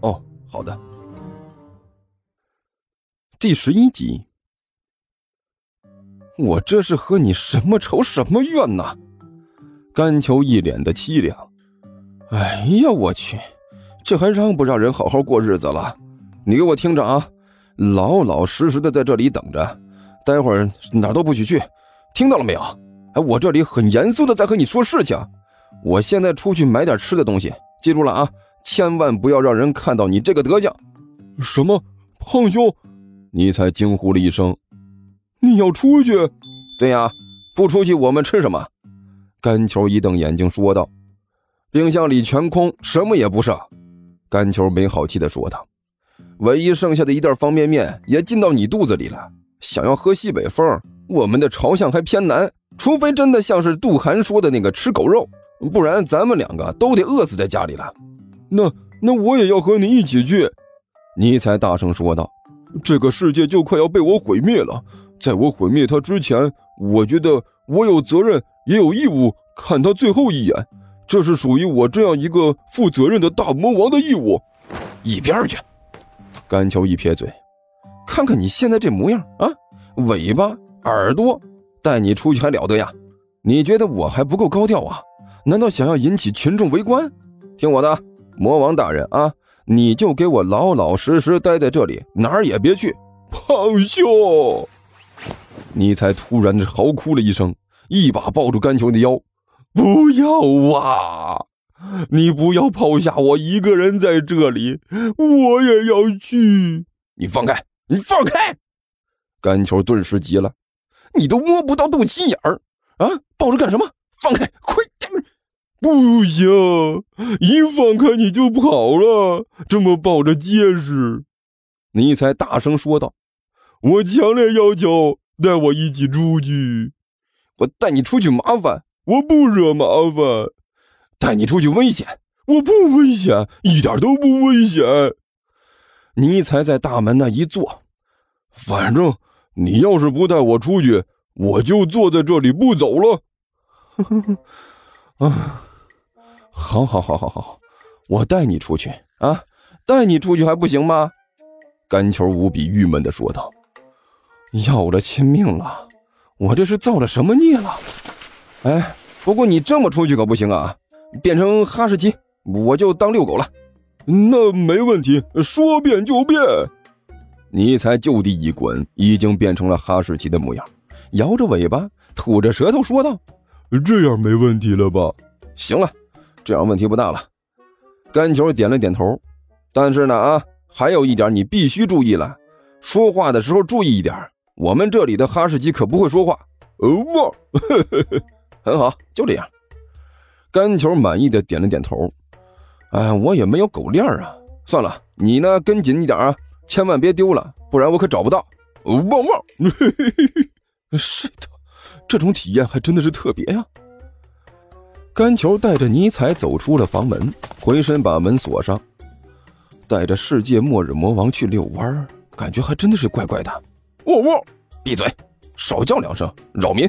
哦，好的。第十一集，我这是和你什么仇什么怨呐？甘秋一脸的凄凉。哎呀，我去，这还让不让人好好过日子了？你给我听着啊，老老实实的在这里等着，待会儿哪都不许去，听到了没有？哎，我这里很严肃的在和你说事情。我现在出去买点吃的东西，记住了啊，千万不要让人看到你这个德行。什么，胖兄？尼才惊呼了一声：“你要出去？”“对呀，不出去我们吃什么？”甘球一瞪眼睛说道：“冰箱里全空，什么也不剩。”甘球没好气的说道：“唯一剩下的一袋方便面也进到你肚子里了。想要喝西北风，我们的朝向还偏南，除非真的像是杜涵说的那个吃狗肉，不然咱们两个都得饿死在家里了。”“那那我也要和你一起去。”尼才大声说道。这个世界就快要被我毁灭了，在我毁灭它之前，我觉得我有责任也有义务看他最后一眼，这是属于我这样一个负责任的大魔王的义务。一边去！甘秋一撇嘴，看看你现在这模样啊，尾巴、耳朵，带你出去还了得呀？你觉得我还不够高调啊？难道想要引起群众围观？听我的，魔王大人啊！你就给我老老实实待在这里，哪儿也别去。胖兄，你才突然的嚎哭了一声，一把抱住甘球的腰。不要啊！你不要抛下我一个人在这里，我也要去。你放开，你放开！甘球顿时急了，你都摸不到肚脐眼儿啊，抱着干什么？放开，快！不行，一放开你就跑了，这么抱着结实。尼才大声说道：“我强烈要求带我一起出去，我带你出去麻烦，我不惹麻烦；带你出去危险，我不危险，一点都不危险。”尼才在大门那一坐，反正你要是不带我出去，我就坐在这里不走了。啊。好，好，好，好，好，我带你出去啊！带你出去还不行吗？甘球无比郁闷的说道：“要了亲命了，我这是造了什么孽了？哎，不过你这么出去可不行啊！变成哈士奇，我就当遛狗了。那没问题，说变就变。”你才就地一滚，已经变成了哈士奇的模样，摇着尾巴，吐着舌头说道：“这样没问题了吧？行了。”这样问题不大了，甘球点了点头。但是呢，啊，还有一点你必须注意了，说话的时候注意一点。我们这里的哈士奇可不会说话。哦，很好，就这样。甘球满意的点了点头。哎，我也没有狗链啊。算了，你呢跟紧一点啊，千万别丢了，不然我可找不到。汪汪，是的，这种体验还真的是特别呀。甘球带着尼采走出了房门，回身把门锁上，带着世界末日魔王去遛弯感觉还真的是怪怪的。喔喔，闭嘴，少叫两声，扰民。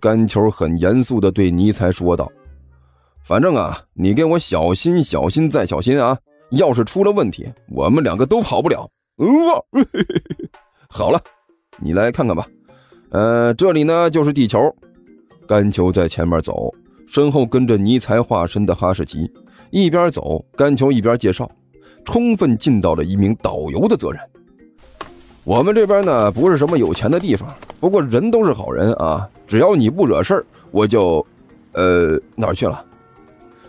甘球很严肃地对尼采说道：“反正啊，你给我小心、小心再小心啊！要是出了问题，我们两个都跑不了。”哇，好了，你来看看吧。呃，这里呢就是地球。甘球在前面走。身后跟着尼才化身的哈士奇，一边走，甘球一边介绍，充分尽到了一名导游的责任。我们这边呢，不是什么有钱的地方，不过人都是好人啊，只要你不惹事儿，我就……呃，哪儿去了？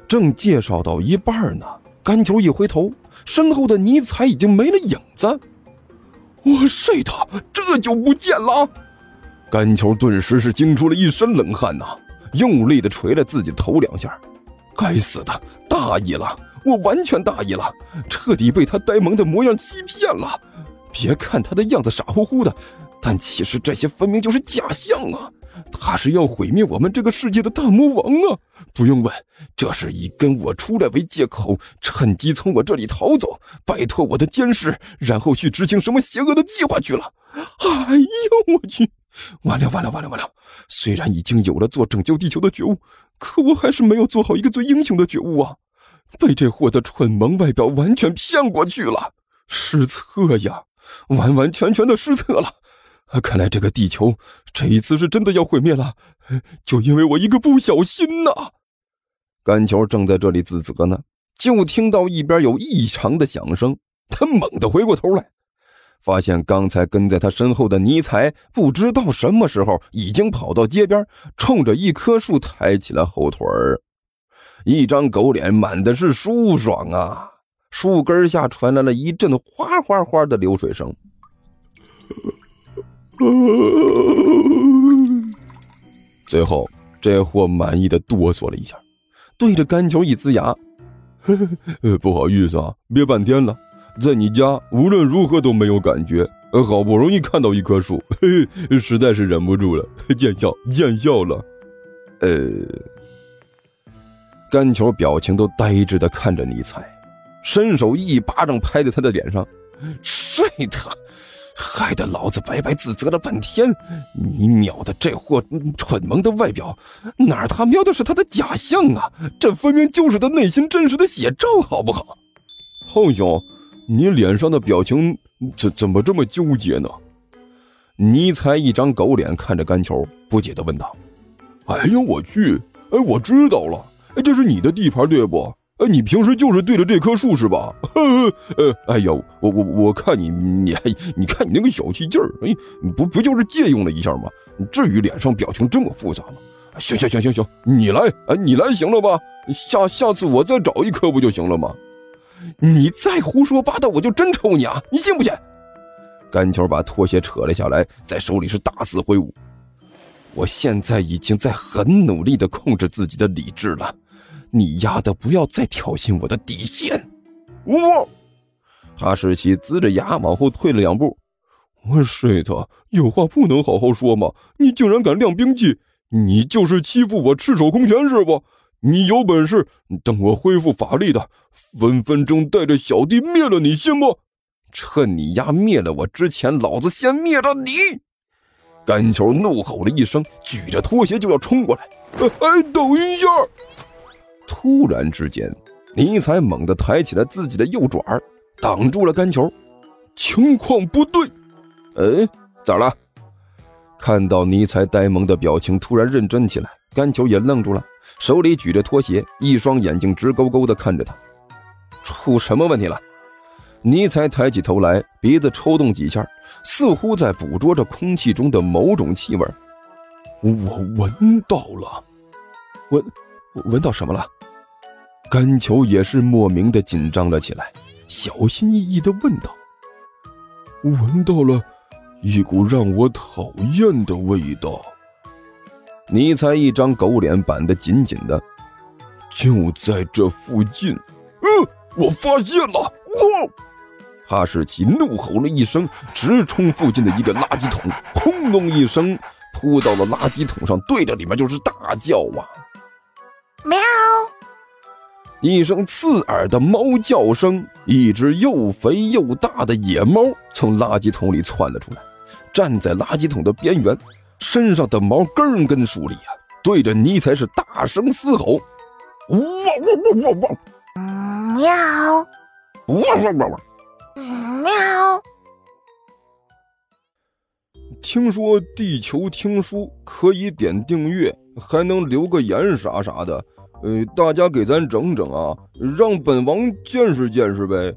正介绍到一半呢，甘球一回头，身后的尼才已经没了影子。我 shit，这就不见了！甘球顿时是惊出了一身冷汗呐。用力的捶了自己头两下，该死的，大意了！我完全大意了，彻底被他呆萌的模样欺骗了。别看他的样子傻乎乎的，但其实这些分明就是假象啊！他是要毁灭我们这个世界的大魔王啊！不用问，这是以跟我出来为借口，趁机从我这里逃走，摆脱我的监视，然后去执行什么邪恶的计划去了。哎呦我去！完了完了完了完了！虽然已经有了做拯救地球的觉悟，可我还是没有做好一个做英雄的觉悟啊！被这货的蠢萌外表完全骗过去了，失策呀！完完全全的失策了！看来这个地球这一次是真的要毁灭了，就因为我一个不小心呐！甘球正在这里自责呢，就听到一边有异常的响声，他猛地回过头来。发现刚才跟在他身后的尼采，不知道什么时候已经跑到街边，冲着一棵树抬起了后腿儿，一张狗脸满的是舒爽啊！树根下传来了一阵哗哗哗的流水声，最后这货满意的哆嗦了一下，对着干球一呲牙：“ 不好意思啊，憋半天了。”在你家无论如何都没有感觉，好不容易看到一棵树，嘿嘿，实在是忍不住了，见笑见笑了。呃，干球表情都呆滞的看着尼采，伸手一巴掌拍在他的脸上，睡他，害得老子白白自责了半天。你瞄的这货蠢萌的外表，哪他喵的是他的假象啊？这分明就是他内心真实的写照，好不好？胖兄。你脸上的表情怎怎么这么纠结呢？尼采一张狗脸看着干球，不解的问道：“哎呦，我去！哎，我知道了，哎，这是你的地盘对不？哎，你平时就是对着这棵树是吧？呃，哎呀，我我我看你你还你看你那个小气劲儿，哎，不不就是借用了一下吗？至于脸上表情这么复杂吗？行行行行行，你来，哎，你来行了吧？下下次我再找一棵不就行了吗？”你再胡说八道，我就真抽你啊！你信不信？干球把拖鞋扯了下来，在手里是大肆挥舞。我现在已经在很努力的控制自己的理智了，你丫的不要再挑衅我的底线！我，哈士奇呲着牙往后退了两步。我睡他有话不能好好说吗？你竟然敢亮兵器！你就是欺负我赤手空拳是不？你有本事，等我恢复法力的，分分钟带着小弟灭了你，信不？趁你丫灭了我之前，老子先灭了你！干球怒吼了一声，举着拖鞋就要冲过来。哎，等一下！突然之间，尼采猛地抬起了自己的右爪，挡住了干球。情况不对，哎，咋了？看到尼采呆萌的表情，突然认真起来，干球也愣住了。手里举着拖鞋，一双眼睛直勾勾地看着他，出什么问题了？尼采抬起头来，鼻子抽动几下，似乎在捕捉着空气中的某种气味。我闻到了，闻闻到什么了？甘球也是莫名的紧张了起来，小心翼翼地问道：“闻到了一股让我讨厌的味道。”尼才一张狗脸板得紧紧的，就在这附近。嗯，我发现了！哇！哈士奇怒吼了一声，直冲附近的一个垃圾桶，轰隆一声扑到了垃圾桶上，对着里面就是大叫啊！喵！一声刺耳的猫叫声，一只又肥又大的野猫从垃圾桶里窜了出来，站在垃圾桶的边缘。身上的毛根根竖立啊，对着尼采是大声嘶吼：“汪汪汪汪汪！喵！汪汪汪汪！喵！”听说地球听书可以点订阅，还能留个言啥啥的，呃，大家给咱整整啊，让本王见识见识呗。